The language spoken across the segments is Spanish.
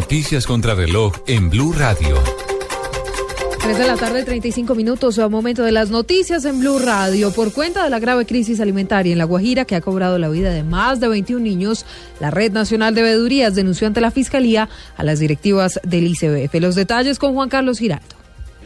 Noticias contra reloj en Blue Radio. 3 de la tarde, 35 minutos, a momento de las noticias en Blue Radio. Por cuenta de la grave crisis alimentaria en La Guajira, que ha cobrado la vida de más de 21 niños, la Red Nacional de Veedurías denunció ante la Fiscalía a las directivas del ICBF. Los detalles con Juan Carlos Giraldo.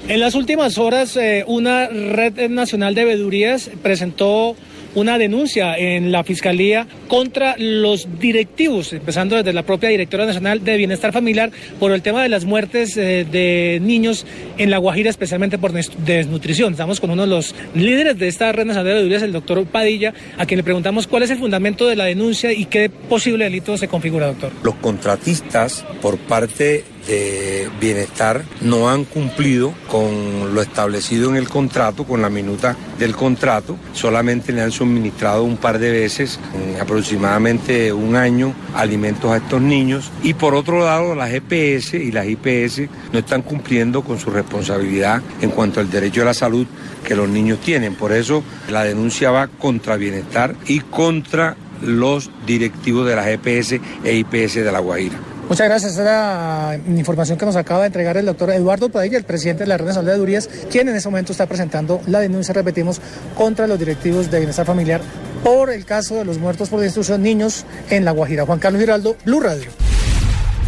En las últimas horas, eh, una Red Nacional de Veedurías presentó una denuncia en la Fiscalía contra los directivos, empezando desde la propia Directora Nacional de Bienestar Familiar, por el tema de las muertes eh, de niños en La Guajira, especialmente por desnutrición. Estamos con uno de los líderes de esta red nacional de veedurías, el doctor Padilla, a quien le preguntamos cuál es el fundamento de la denuncia y qué posible delito se configura, doctor. Los contratistas, por parte de bienestar no han cumplido con lo establecido en el contrato, con la minuta del contrato, solamente le han suministrado un par de veces, aproximadamente un año, alimentos a estos niños y por otro lado las EPS y las IPS no están cumpliendo con su responsabilidad en cuanto al derecho a la salud que los niños tienen. Por eso la denuncia va contra bienestar y contra los directivos de las EPS e IPS de La Guajira. Muchas gracias. Esa la información que nos acaba de entregar el doctor Eduardo Padilla, el presidente de la Red Nacional de Durías, quien en ese momento está presentando la denuncia, repetimos, contra los directivos de bienestar familiar por el caso de los muertos por destrucción niños en La Guajira. Juan Carlos Giraldo, Blue Radio.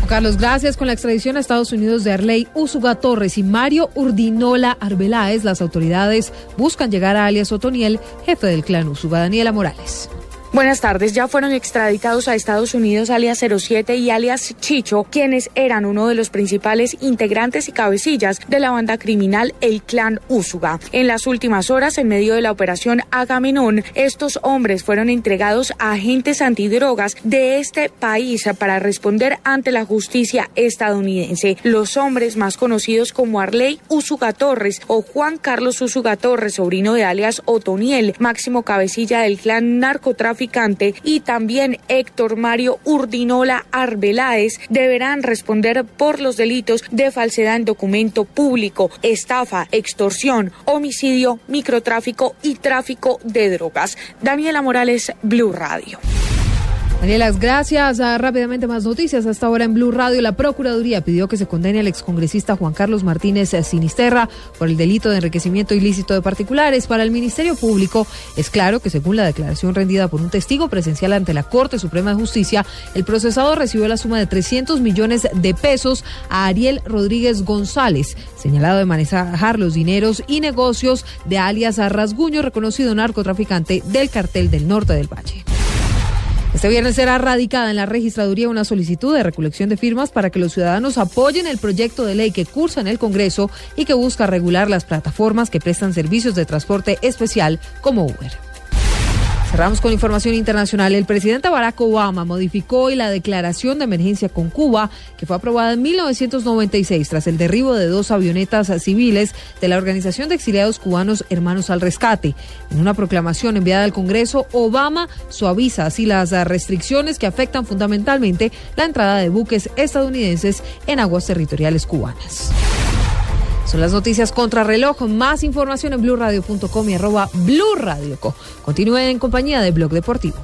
Carlos, gracias. Con la extradición a Estados Unidos de Arley Usuga Torres y Mario Urdinola Arbeláez, las autoridades buscan llegar a alias Otoniel, jefe del clan Usuga, Daniela Morales. Buenas tardes. Ya fueron extraditados a Estados Unidos alias 07 y alias Chicho, quienes eran uno de los principales integrantes y cabecillas de la banda criminal El Clan Úsuga. En las últimas horas, en medio de la operación Agamenón, estos hombres fueron entregados a agentes antidrogas de este país para responder ante la justicia estadounidense. Los hombres más conocidos como Arley Úsuga Torres o Juan Carlos Úsuga Torres, sobrino de alias Otoniel, máximo cabecilla del clan narcotráfico y también Héctor Mario Urdinola Arbeláez deberán responder por los delitos de falsedad en documento público, estafa, extorsión, homicidio, microtráfico y tráfico de drogas. Daniela Morales, Blue Radio. Daniela, gracias. Ah, rápidamente más noticias. Hasta ahora en Blue Radio, la Procuraduría pidió que se condene al excongresista Juan Carlos Martínez Sinisterra por el delito de enriquecimiento ilícito de particulares. Para el Ministerio Público, es claro que según la declaración rendida por un testigo presencial ante la Corte Suprema de Justicia, el procesado recibió la suma de 300 millones de pesos a Ariel Rodríguez González, señalado de manejar los dineros y negocios de alias Rasguño, reconocido narcotraficante del cartel del norte del Valle. Este viernes será radicada en la registraduría una solicitud de recolección de firmas para que los ciudadanos apoyen el proyecto de ley que cursa en el Congreso y que busca regular las plataformas que prestan servicios de transporte especial como Uber. Cerramos con información internacional. El presidente Barack Obama modificó hoy la declaración de emergencia con Cuba, que fue aprobada en 1996 tras el derribo de dos avionetas civiles de la Organización de Exiliados Cubanos Hermanos al Rescate. En una proclamación enviada al Congreso, Obama suaviza así las restricciones que afectan fundamentalmente la entrada de buques estadounidenses en aguas territoriales cubanas. Son las noticias contra reloj. Más información en blurradio.com y arroba blurradioco. Continúen en compañía de Blog Deportivo.